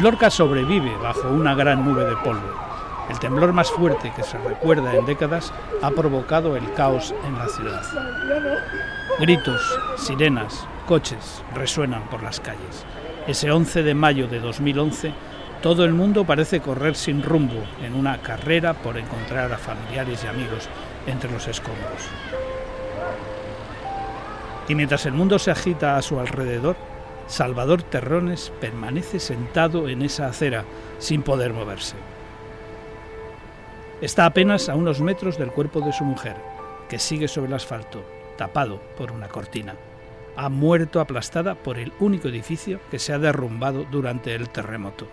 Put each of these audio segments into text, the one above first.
Lorca sobrevive bajo una gran nube de polvo. El temblor más fuerte que se recuerda en décadas ha provocado el caos en la ciudad. Gritos, sirenas, coches resuenan por las calles. Ese 11 de mayo de 2011, todo el mundo parece correr sin rumbo en una carrera por encontrar a familiares y amigos entre los escombros. Y mientras el mundo se agita a su alrededor, Salvador Terrones permanece sentado en esa acera sin poder moverse. Está apenas a unos metros del cuerpo de su mujer, que sigue sobre el asfalto, tapado por una cortina. Ha muerto aplastada por el único edificio que se ha derrumbado durante el terremoto.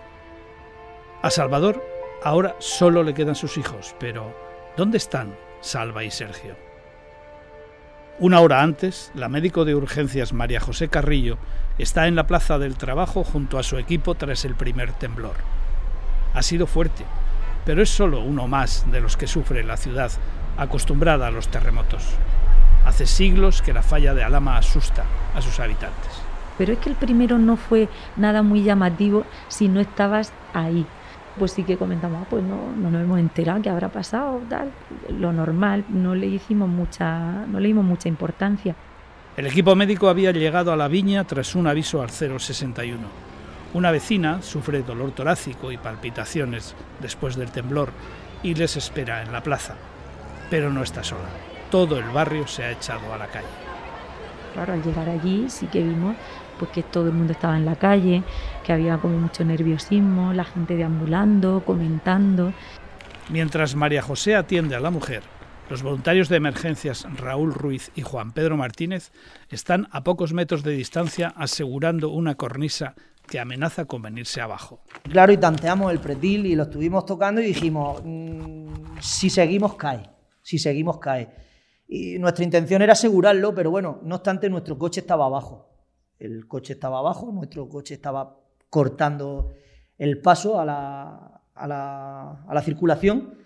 A Salvador ahora solo le quedan sus hijos, pero ¿dónde están Salva y Sergio? Una hora antes, la médico de urgencias María José Carrillo está en la plaza del trabajo junto a su equipo tras el primer temblor. Ha sido fuerte, pero es solo uno más de los que sufre la ciudad acostumbrada a los terremotos. Hace siglos que la falla de Alama asusta a sus habitantes. Pero es que el primero no fue nada muy llamativo si no estabas ahí. Pues sí que comentamos, ah, pues no, no nos hemos enterado qué habrá pasado, tal. Lo normal, no le hicimos mucha, no le dimos mucha importancia. El equipo médico había llegado a la viña tras un aviso al 061. Una vecina sufre dolor torácico y palpitaciones después del temblor y les espera en la plaza. Pero no está sola. Todo el barrio se ha echado a la calle. Claro, al llegar allí sí que vimos pues, que todo el mundo estaba en la calle, que había como mucho nerviosismo, la gente deambulando, comentando. Mientras María José atiende a la mujer, los voluntarios de emergencias Raúl Ruiz y Juan Pedro Martínez están a pocos metros de distancia asegurando una cornisa que amenaza con venirse abajo. Claro, y tanteamos el pretil y lo estuvimos tocando y dijimos, mm, si seguimos cae, si seguimos cae. Y nuestra intención era asegurarlo, pero bueno, no obstante, nuestro coche estaba abajo. El coche estaba abajo, nuestro coche estaba cortando el paso a la, a la, a la circulación.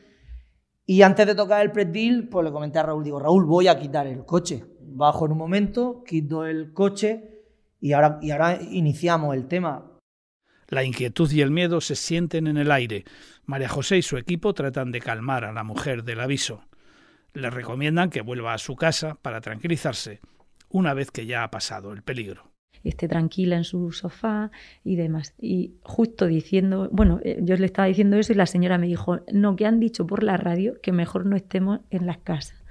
Y antes de tocar el pretil, pues le comenté a Raúl, digo, Raúl, voy a quitar el coche. Bajo en un momento, quito el coche y ahora, y ahora iniciamos el tema. La inquietud y el miedo se sienten en el aire. María José y su equipo tratan de calmar a la mujer del aviso. Le recomiendan que vuelva a su casa para tranquilizarse una vez que ya ha pasado el peligro esté tranquila en su sofá y demás. Y justo diciendo, bueno, eh, yo le estaba diciendo eso y la señora me dijo, no, que han dicho por la radio que mejor no estemos en las casas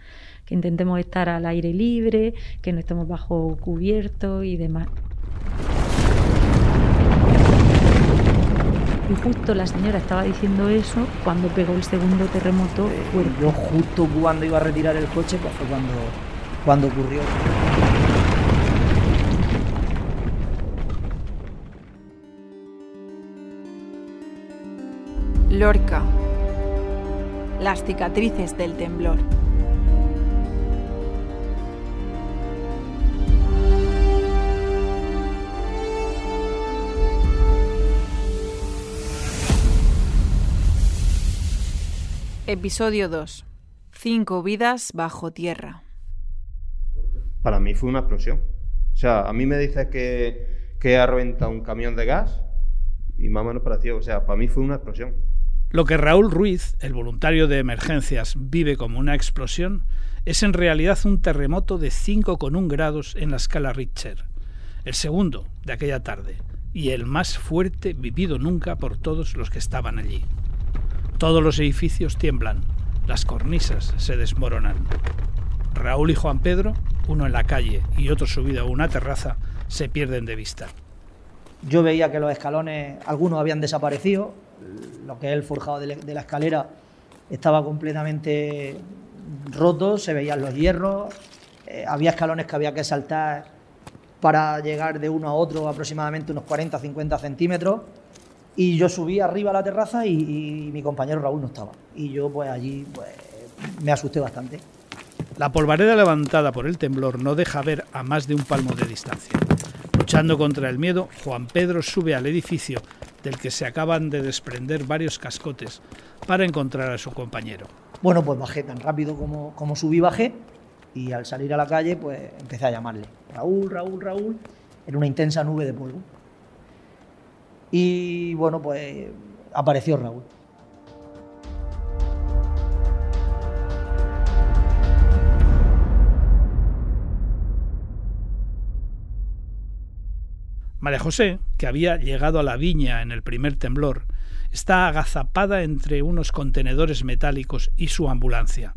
que intentemos estar al aire libre, que no estemos bajo cubierto y demás. Y justo la señora estaba diciendo eso cuando pegó el segundo terremoto fuerte. Yo justo cuando iba a retirar el coche, pues fue cuando, cuando ocurrió. Lorca. Las cicatrices del temblor. Episodio 2. Cinco vidas bajo tierra. Para mí fue una explosión. O sea, a mí me dices que, que ha reventado un camión de gas y más o menos parecido. O sea, para mí fue una explosión. Lo que Raúl Ruiz, el voluntario de emergencias, vive como una explosión es en realidad un terremoto de 5,1 grados en la escala Richter, el segundo de aquella tarde y el más fuerte vivido nunca por todos los que estaban allí. Todos los edificios tiemblan, las cornisas se desmoronan. Raúl y Juan Pedro, uno en la calle y otro subido a una terraza, se pierden de vista. Yo veía que los escalones, algunos habían desaparecido, lo que es el forjado de la escalera estaba completamente roto, se veían los hierros, eh, había escalones que había que saltar para llegar de uno a otro aproximadamente unos 40-50 centímetros y yo subí arriba a la terraza y, mi compañero Raúl no estaba. Y yo pues allí pues, me asusté bastante. La polvareda levantada por el temblor no deja ver a más de un palmo de distancia. Luchando contra el miedo, Juan Pedro sube al edificio del que se acaban de desprender varios cascotes para encontrar a su compañero. Bueno, pues bajé tan rápido como, como subí, bajé y al salir a la calle pues empecé a llamarle. Raúl, Raúl, Raúl, en una intensa nube de polvo. Y bueno, pues apareció Raúl. María José, que había llegado a la viña en el primer temblor, está agazapada entre unos contenedores metálicos y su ambulancia.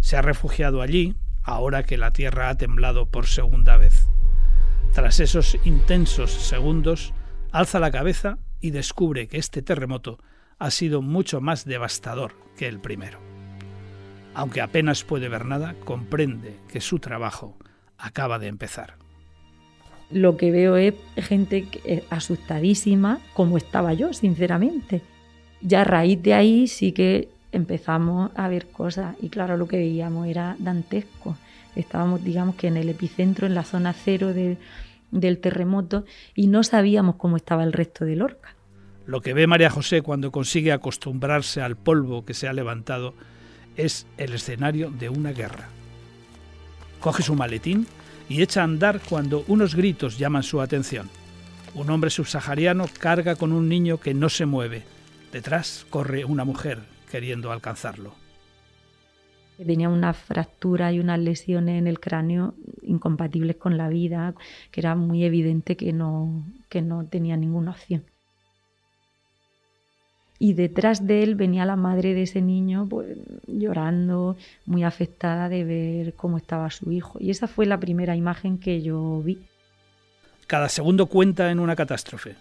Se ha refugiado allí, ahora que la tierra ha temblado por segunda vez. Tras esos intensos segundos, alza la cabeza y descubre que este terremoto ha sido mucho más devastador que el primero. Aunque apenas puede ver nada, comprende que su trabajo acaba de empezar lo que veo es gente eh, asustadísima, como estaba yo, sinceramente. Ya a raíz de ahí sí que empezamos a ver cosas y claro, lo que veíamos era dantesco. Estábamos, digamos que en el epicentro, en la zona cero del terremoto y no sabíamos cómo estaba el resto de Lorca. Lo que ve María José cuando consigue acostumbrarse al polvo que se ha levantado es el escenario de una guerra. Coge su maletín y echa a andar cuando unos gritos llaman su atención. Un hombre subsahariano carga con un niño que no se mueve. Detrás corre una mujer queriendo alcanzarlo. Tenía una fractura y unas lesiones en el cráneo incompatibles con la vida, que era muy evidente que no, que no tenía ninguna opción y detrás de él venía la madre de ese niño pues, llorando, muy afectada de ver cómo estaba su hijo. Y esa fue la primera imagen que yo vi. Cada segundo cuenta en una catástrofe.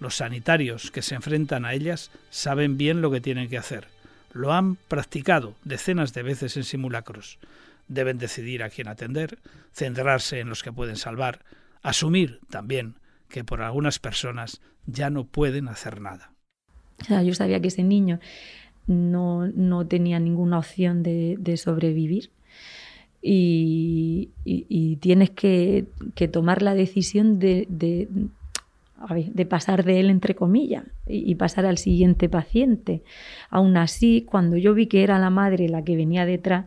Los sanitarios que se enfrentan a ellas saben bien lo que tienen que hacer. Lo han practicado decenas de veces en simulacros. Deben decidir a quién atender, centrarse en los que pueden salvar, asumir también que por algunas personas ya no pueden hacer nada yo sabía que ese niño no, no tenía ninguna opción de, sobrevivir. Y, tienes que, tomar la decisión de, de, pasar de él, entre comillas, y, pasar al siguiente paciente. Aún así, cuando yo vi que era la madre la que venía detrás,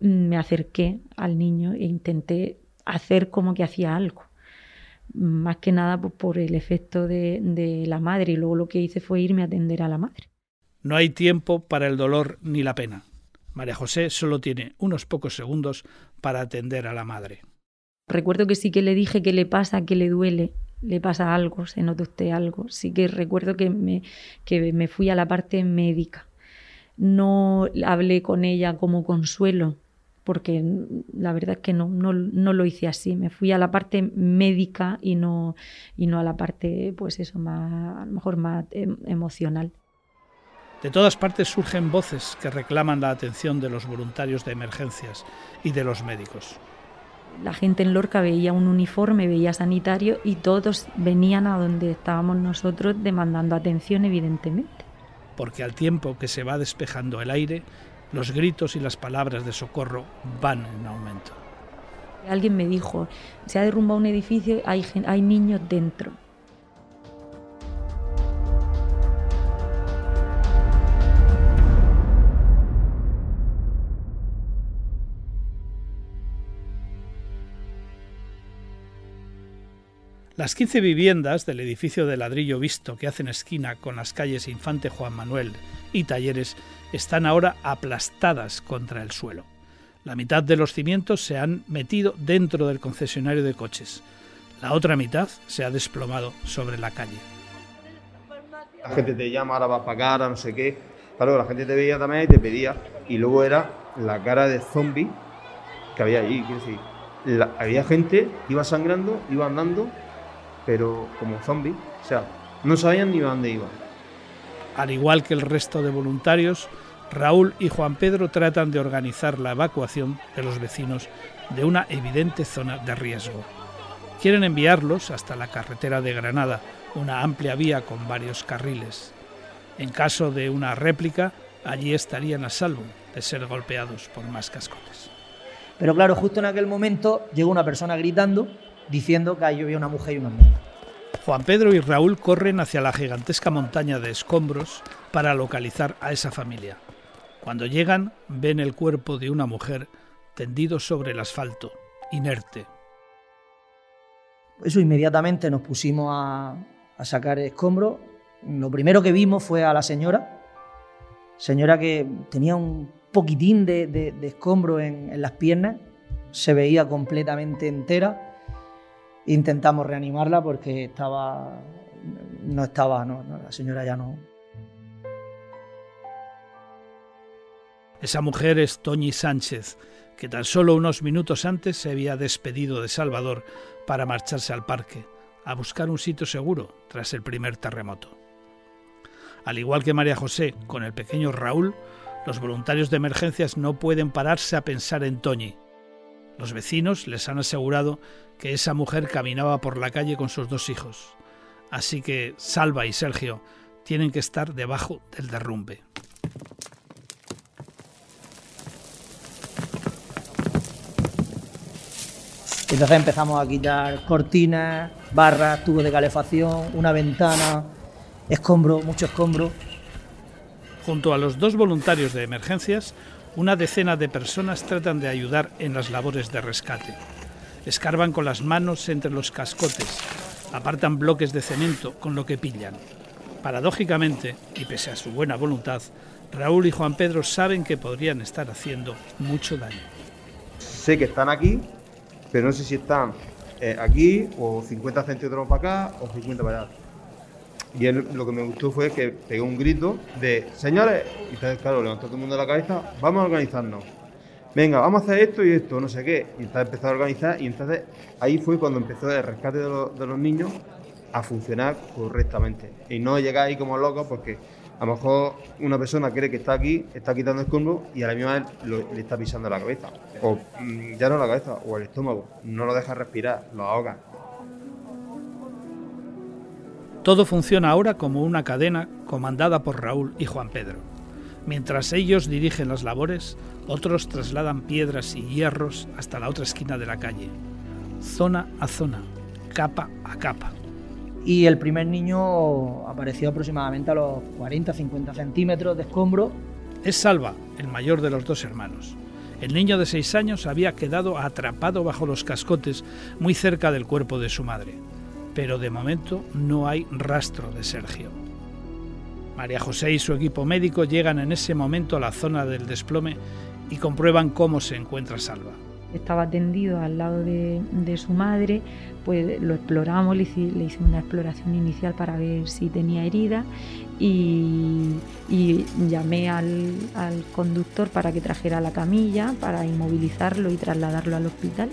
me acerqué al niño e intenté hacer como que hacía algo más que nada pues, por el efecto de, la madre y luego lo que hice fue irme a atender a la madre. No hay tiempo para el dolor ni la pena. María José solo tiene unos pocos segundos para atender a la madre. Recuerdo que sí que le dije que le pasa, que le duele, le pasa algo, se nota usted algo. Sí que recuerdo que me, que me fui a la parte médica. No hablé con ella como consuelo, porque la verdad es que no, no, no, lo hice así. Me fui a la parte médica y no, y no a la parte, pues eso, más, a lo mejor más em, emocional. De todas partes surgen voces que reclaman la atención de los voluntarios de emergencias y de los médicos. La gente en Lorca veía un uniforme, veía sanitario y todos venían a donde estábamos nosotros demandando atención, evidentemente. Porque al tiempo que se va despejando el aire, los gritos y las palabras de socorro van en aumento. Alguien me dijo, se ha derrumbado un edificio, hay, hay niños dentro. Las 15 viviendas del edificio de ladrillo visto que hacen esquina con las calles Infante Juan Manuel y Talleres están ahora aplastadas contra el suelo. La mitad de los cimientos se han metido dentro del concesionario de coches. La otra mitad se ha desplomado sobre la calle. La gente te llama, ahora vas para acá, ahora no sé qué. Claro, la gente te veía también y te pedía. Y luego era la cara de zombie que había allí. Quiero decir, había gente que iba sangrando, iba andando pero como zombies. O sea, no sabían ni dónde iban. Al igual que el resto de voluntarios, Raúl y Juan Pedro tratan de organizar la evacuación de los vecinos de una evidente zona de riesgo. Quieren enviarlos hasta la carretera de Granada, una amplia vía con varios carriles. En caso de una réplica, allí estarían a salvo de ser golpeados por más cascotes. Pero claro, justo en aquel momento llegó una persona gritando diciendo que ahí había una mujer y una niña. Juan Pedro y Raúl corren hacia la gigantesca montaña de escombros para localizar a esa familia. Cuando llegan, ven el cuerpo de una mujer tendido sobre el asfalto, inerte. Eso inmediatamente nos pusimos a, a sacar escombros. Lo primero que vimos fue a la señora, señora que tenía un poquitín de, escombro en, las piernas, se veía completamente entera. Intentamos reanimarla porque estaba, no estaba, la señora ya no. Esa mujer es Toñi Sánchez, que tan solo unos minutos antes se había despedido de Salvador para marcharse al parque, a buscar un sitio seguro tras el primer terremoto. Al igual que María José con el pequeño Raúl, los voluntarios de emergencias no pueden pararse a pensar en Toñi. Los vecinos les han asegurado que esa mujer caminaba por la calle con sus dos hijos. Así que Salva y Sergio tienen que estar debajo del derrumbe. Entonces empezamos a quitar cortinas, barras, tubos de calefacción, una ventana, escombro, mucho escombro. Junto a los dos voluntarios de emergencias, una decena de personas tratan de ayudar en las labores de rescate. Escarban con las manos entre los cascotes, apartan bloques de cemento con lo que pillan. Paradójicamente, y pese a su buena voluntad, Raúl y Juan Pedro saben que podrían estar haciendo mucho daño. Sé que están aquí, pero no sé si están eh, aquí o 50 centímetros para acá o 50 para allá. Y lo que me gustó fue que pegó un grito de señores, y entonces, claro, levantó todo el mundo la cabeza, vamos a organizarnos. Venga, vamos a hacer esto y esto, no sé qué. Y entonces empezó a organizar y entonces ahí fue cuando empezó el rescate de, los niños a funcionar correctamente. Y no llegar ahí como locos porque a lo mejor una persona cree que está aquí, está quitando el escombro y a la misma vez le está pisando la cabeza. O mm, ya no la cabeza, o el estómago. No lo deja respirar, lo ahoga. Todo funciona ahora como una cadena comandada por Raúl y Juan Pedro. Mientras ellos dirigen las labores, otros trasladan piedras y hierros hasta la otra esquina de la calle, zona a zona, capa a capa. Y el primer niño apareció aproximadamente a los 40-50 centímetros de escombro. Es Salva, el mayor de los dos hermanos. El niño de seis años había quedado atrapado bajo los cascotes muy cerca del cuerpo de su madre pero de momento no hay rastro de Sergio. María José y su equipo médico llegan en ese momento a la zona del desplome y comprueban cómo se encuentra Salva. Estaba tendido al lado de, su madre, pues lo exploramos, le hice, una exploración inicial para ver si tenía herida y, llamé al, al conductor para que trajera la camilla, para inmovilizarlo y trasladarlo al hospital.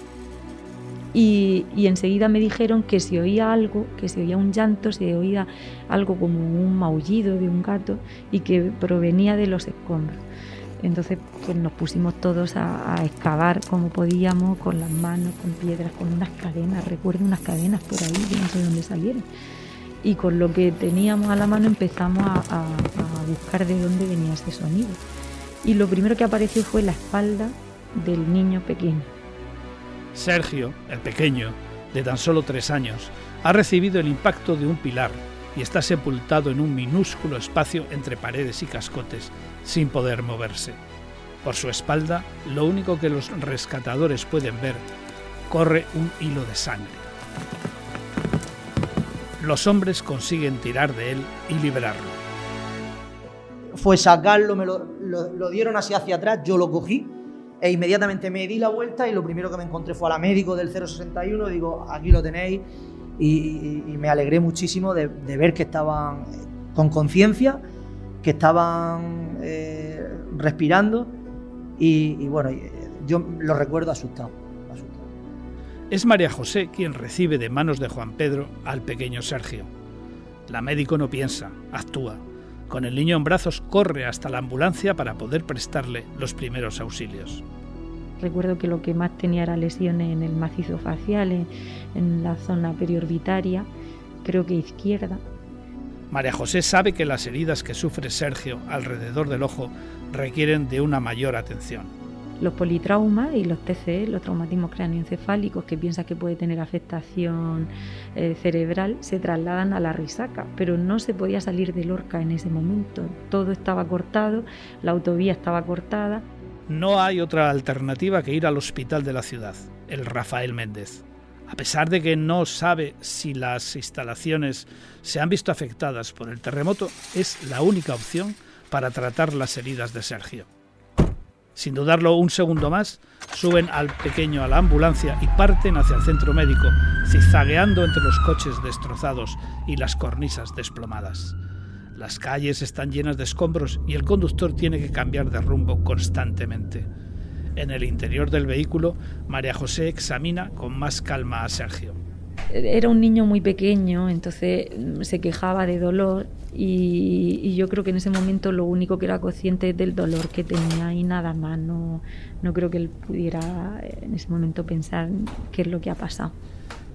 Y, enseguida me dijeron que se oía algo, que se oía un llanto, se oía algo como un maullido de un gato y que provenía de los escombros. Entonces pues nos pusimos todos a, excavar como podíamos, con las manos, con piedras, con unas cadenas, recuerdo unas cadenas por ahí, que no sé dónde salieron. Y con lo que teníamos a la mano empezamos a buscar de dónde venía ese sonido. Y lo primero que apareció fue la espalda del niño pequeño Sergio, el pequeño, de tan solo tres años, ha recibido el impacto de un pilar y está sepultado en un minúsculo espacio entre paredes y cascotes, sin poder moverse. Por su espalda, lo único que los rescatadores pueden ver, corre un hilo de sangre. Los hombres consiguen tirar de él y liberarlo. Fue sacarlo, me lo, lo dieron así hacia atrás, yo lo cogí e inmediatamente me di la vuelta y lo primero que me encontré fue a la médico del 061, digo, aquí lo tenéis, y, me alegré muchísimo de, ver que estaban con conciencia, que estaban eh, respirando, y, bueno, yo lo recuerdo asustado. Es María José quien recibe de manos de Juan Pedro al pequeño Sergio. La médico no piensa, actúa. Con el niño en brazos corre hasta la ambulancia para poder prestarle los primeros auxilios. Recuerdo que lo que más tenía era lesiones en el macizo facial, en, la zona periorbitaria, creo que izquierda. María José sabe que las heridas que sufre Sergio alrededor del ojo requieren de una mayor atención los politraumas y los TCE, los traumatismos cráneoencefálicos, que piensa que puede tener afectación eh, cerebral, se trasladan a la risaca, pero no se podía salir de Lorca en ese momento. Todo estaba cortado, la autovía estaba cortada. No hay otra alternativa que ir al hospital de la ciudad, el Rafael Méndez. A pesar de que no sabe si las instalaciones se han visto afectadas por el terremoto, es la única opción para tratar las heridas de Sergio. Sin dudarlo un segundo más, suben al pequeño a la ambulancia y parten hacia el centro médico, zigzagueando entre los coches destrozados y las cornisas desplomadas. Las calles están llenas de escombros y el conductor tiene que cambiar de rumbo constantemente. En el interior del vehículo, María José examina con más calma a Sergio. Era un niño muy pequeño, entonces mm, se quejaba de dolor y, yo creo que en ese momento lo único que era consciente del dolor que tenía y nada más. No, no creo que él pudiera en ese momento pensar qué es lo que ha pasado.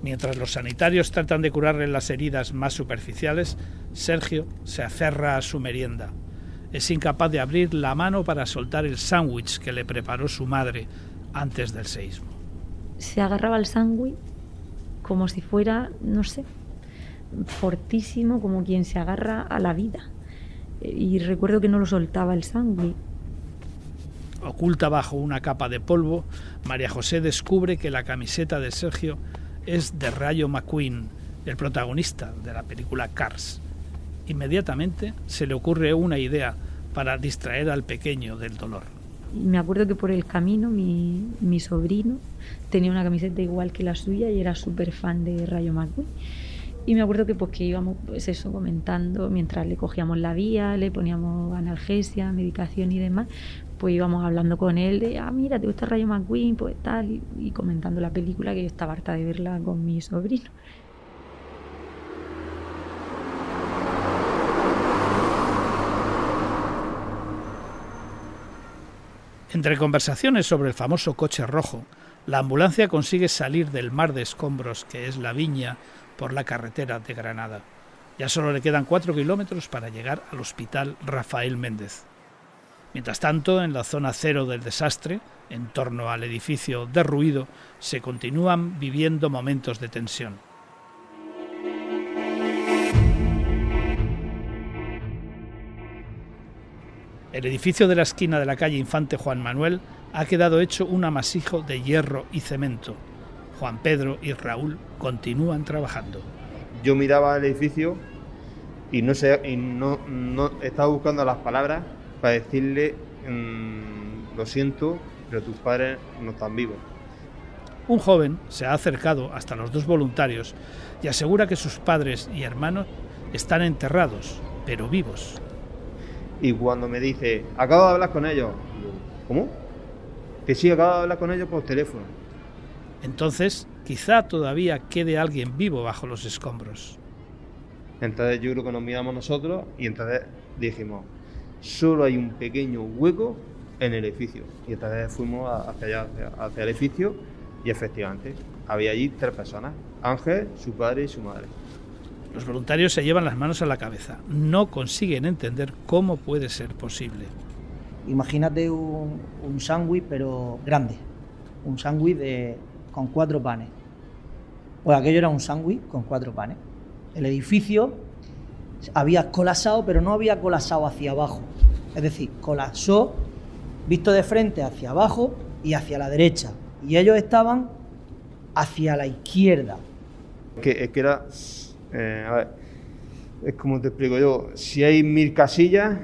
Mientras los sanitarios tratan de curarle las heridas más superficiales, Sergio se aferra a su merienda. Es incapaz de abrir la mano para soltar el sándwich que le preparó su madre antes del seísmo. Se agarraba al sándwich como si fuera, no sé, fortísimo, como quien se agarra a la vida. Y recuerdo que no lo soltaba el sándwich. Oculta bajo una capa de polvo, María José descubre que la camiseta de Sergio es de Rayo McQueen, el protagonista de la película Cars. Inmediatamente se le ocurre una idea para distraer al pequeño del dolor. Me acuerdo que por el camino mi, mi sobrino tenía una camiseta igual que la suya y era súper fan de Rayo McQueen. Y me acuerdo que pues que íbamos pues eso comentando mientras le cogíamos la vía, le poníamos analgesia, medicación y demás, pues íbamos hablando con él de, ah, mira, ¿te gusta Rayo McQueen? Pues tal, y, comentando la película que yo estaba harta de verla con mi sobrino. Entre conversaciones sobre el famoso coche rojo, la ambulancia consigue salir del mar de escombros que es la viña por la carretera de Granada. Ya solo le quedan cuatro kilómetros para llegar al hospital Rafael Méndez. Mientras tanto, en la zona cero del desastre, en torno al edificio derruido, se continúan viviendo momentos de tensión. El edificio de la esquina de la calle Infante Juan Manuel ha quedado hecho un amasijo de hierro y cemento. Juan Pedro y Raúl continúan trabajando. Yo miraba el edificio y no sé, y no, no estaba buscando las palabras para decirle, mm, lo siento, pero tus padres no están vivos. Un joven se ha acercado hasta los dos voluntarios y asegura que sus padres y hermanos están enterrados, pero vivos. Y cuando me dice, acabo de hablar con ellos, ¿cómo? Que sí, acabo de hablar con ellos por teléfono. Entonces, quizá todavía quede alguien vivo bajo los escombros. Entonces yo creo que nos miramos nosotros y entonces dijimos, solo hay un pequeño hueco en el edificio. Y vez fuimos hacia allá, hacia el edificio, y efectivamente había allí tres personas, Ángel, su padre y su madre. Los voluntarios se llevan las manos a la cabeza, no consiguen entender cómo puede ser posible. Imagínate un, un sándwich, pero grande, un sándwich con cuatro panes. Pues aquello era un sándwich con cuatro panes. El edificio había colapsado, pero no había colapsado hacia abajo. Es decir, colapsó visto de frente hacia abajo y hacia la derecha. Y ellos estaban hacia la izquierda. Que era, eh, a ver, es como te explico yo, si hay mil casillas,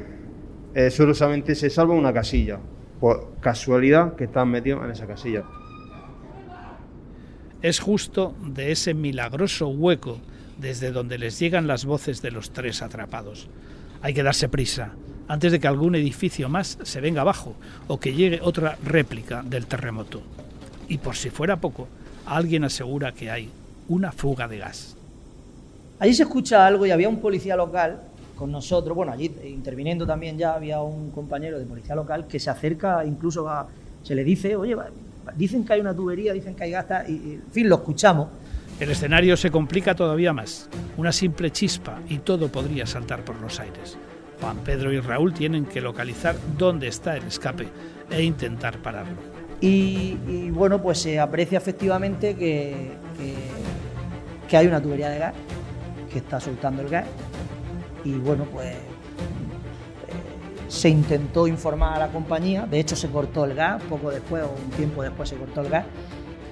eh, solamente se salva una casilla, por casualidad que están metidos en esa casilla. Es justo de ese milagroso hueco desde donde les llegan las voces de los tres atrapados. Hay que darse prisa, antes de que algún edificio más se venga abajo o que llegue otra réplica del terremoto. Y por si fuera poco, alguien asegura que hay una fuga de gas. Allí se escucha algo y había un policía local con nosotros, bueno, allí interviniendo también ya había un compañero de policía local que se acerca, incluso a, se le dice, oye, dicen que hay una tubería, dicen que hay gas, y, en fin, lo escuchamos. El escenario se complica todavía más. Una simple chispa y todo podría saltar por los aires. Juan Pedro y Raúl tienen que localizar dónde está el escape e intentar pararlo. Y, bueno, pues se aprecia efectivamente que, que, hay una tubería de gas que está soltando el gas. Y bueno, pues eh, se intentó informar a la compañía, de hecho se cortó el gas, poco después o un tiempo después se cortó el gas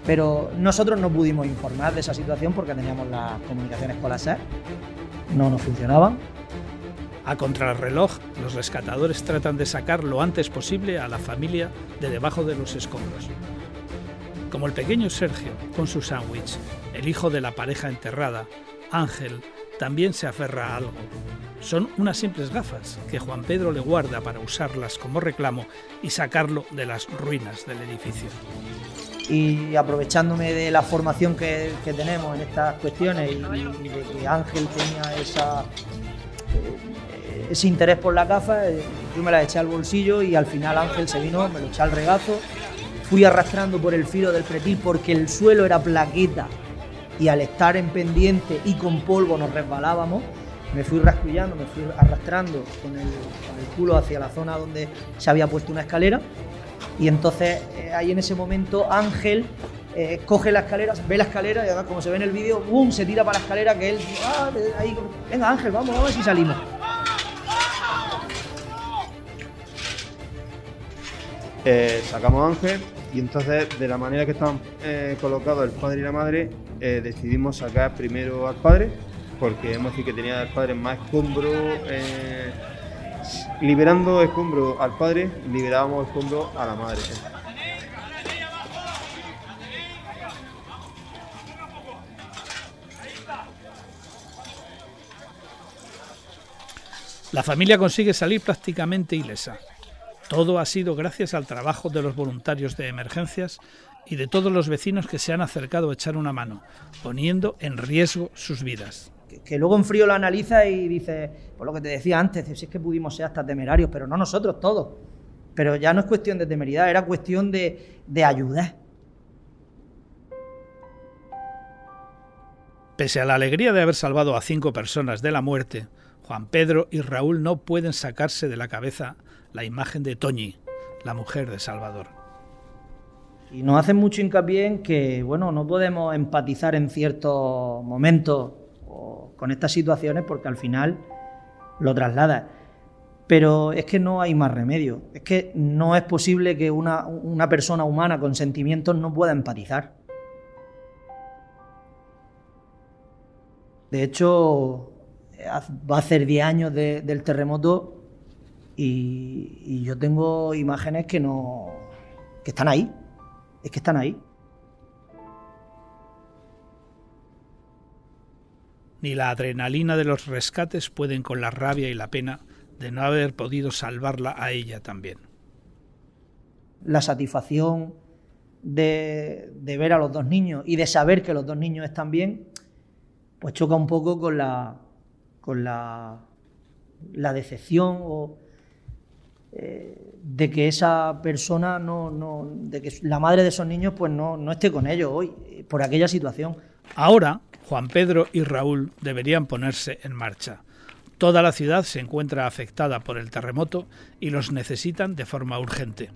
Pero nosotros no pudimos informar de esa situación porque teníamos las comunicaciones con la SER, no nos funcionaban. A contrarreloj, los rescatadores tratan de sacar lo antes posible a la familia de debajo de los escombros. Como el pequeño Sergio con su sándwich, el hijo de la pareja enterrada, Ángel, también se aferra a algo. Son unas simples gafas que Juan Pedro le guarda para usarlas como reclamo y sacarlo de las ruinas del edificio. Y aprovechándome de la formación que, tenemos en estas cuestiones y, de que Ángel tenía esa, eh, ese interés por la gafa, eh, yo me la eché al bolsillo y al final Ángel se vino, me lo eché al regazo, fui arrastrando por el filo del pretil porque el suelo era plaqueta y al estar en pendiente y con polvo nos resbalábamos, me fui rascullando, me fui arrastrando con el, culo hacia la zona donde se había puesto una escalera y entonces eh, ahí en ese momento Ángel eh, coge la escalera, ve la escalera y además como se ve en el vídeo, ¡bum! se tira para la escalera que él, ah, ahí, venga Ángel, vamos, vamos si salimos. Eh, sacamos a Ángel y entonces de la manera que estaban colocados el padre y la madre decidimos sacar primero al padre porque hemos dicho que tenía el padre más escombro liberando escombro al padre, liberábamos escombro a la madre. La familia consigue salir prácticamente ilesa. Todo ha sido gracias al trabajo de los voluntarios de emergencias y de todos los vecinos que se han acercado a echar una mano, poniendo en riesgo sus vidas que, luego en frío lo analiza y dice, por lo que te decía antes, si es que pudimos ser hasta temerarios, pero no nosotros todos. Pero ya no es cuestión de temeridad, era cuestión de, de ayudar. Pese a la alegría de haber salvado a cinco personas de la muerte, Juan Pedro y Raúl no pueden sacarse de la cabeza la imagen de Toñi, la mujer de Salvador. Y nos hacen mucho hincapié en que, bueno, no podemos empatizar en ciertos momentos con estas situaciones porque al final lo traslada. Pero es que no hay más remedio. Es que no es posible que una, una persona humana con sentimientos no pueda empatizar. De hecho, va a ser 10 años del terremoto y, y, yo tengo imágenes que no. que están ahí. Es que están ahí. ni la adrenalina de los rescates pueden con la rabia y la pena de no haber podido salvarla a ella también. La satisfacción de, ver a los dos niños y de saber que los dos niños están bien, pues choca un poco con la, con la, la decepción o, eh, de que esa persona no, no, de que la madre de esos niños pues no, no esté con ellos hoy, por aquella situación. Ahora, Juan Pedro y Raúl deberían ponerse en marcha. Toda la ciudad se encuentra afectada por el terremoto y los necesitan de forma urgente.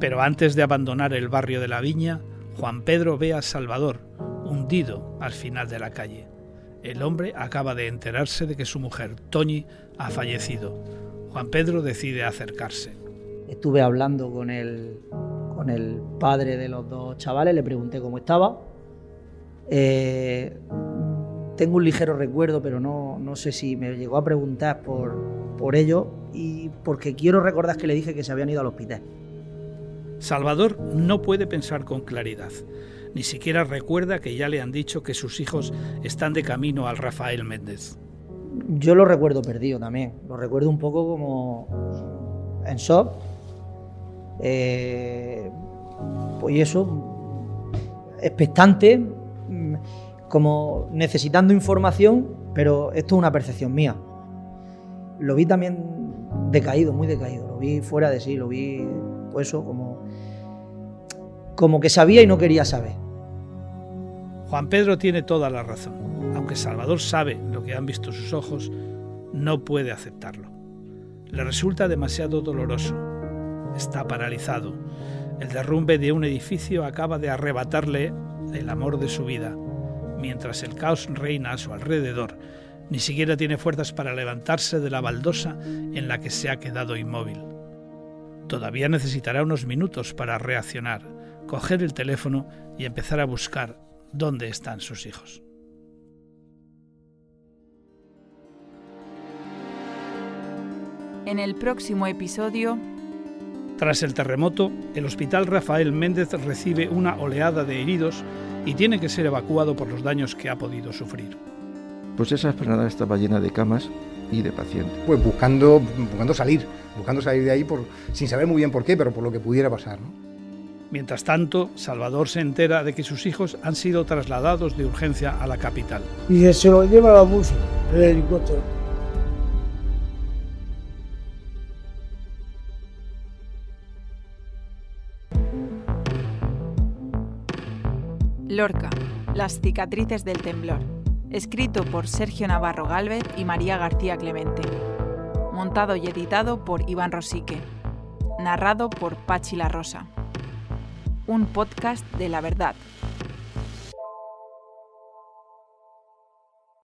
Pero antes de abandonar el barrio de la Viña, Juan Pedro ve a Salvador, hundido al final de la calle. El hombre acaba de enterarse de que su mujer, Toñi, ha fallecido. Juan Pedro decide acercarse. Estuve hablando con el, con el padre de los dos chavales, le pregunté cómo estaba eh, tengo un ligero recuerdo, pero no, no, sé si me llegó a preguntar por, por ello y porque quiero recordar que le dije que se habían ido al hospital. Salvador no puede pensar con claridad. Ni siquiera recuerda que ya le han dicho que sus hijos están de camino al Rafael Méndez. Yo lo recuerdo perdido también. Lo recuerdo un poco como en shock. Eh, pues eso, expectante, como necesitando información, pero esto es una percepción mía. Lo vi también decaído, muy decaído, lo vi fuera de sí, lo vi pues eso, como, como que sabía y no quería saber. Juan Pedro tiene toda la razón. Aunque Salvador sabe lo que han visto sus ojos, no puede aceptarlo. Le resulta demasiado doloroso. Está paralizado. El derrumbe de un edificio acaba de arrebatarle el amor de su vida mientras el caos reina a su alrededor, ni siquiera tiene fuerzas para levantarse de la baldosa en la que se ha quedado inmóvil. Todavía necesitará unos minutos para reaccionar, coger el teléfono y empezar a buscar dónde están sus hijos. En el próximo episodio... Tras el terremoto, el Hospital Rafael Méndez recibe una oleada de heridos y tiene que ser evacuado por los daños que ha podido sufrir. Pues esa esplanada estaba llena de camas y de pacientes. Pues buscando, buscando salir, buscando salir de ahí por, sin saber muy bien por qué, pero por lo que pudiera pasar. ¿no? Mientras tanto, Salvador se entera de que sus hijos han sido trasladados de urgencia a la capital. Y se lo lleva la música, el helicóptero. Lorca, las cicatrices del temblor. Escrito por Sergio Navarro Galvez y María García Clemente. Montado y editado por Iván Rosique. Narrado por Pachi La Rosa. Un podcast de la verdad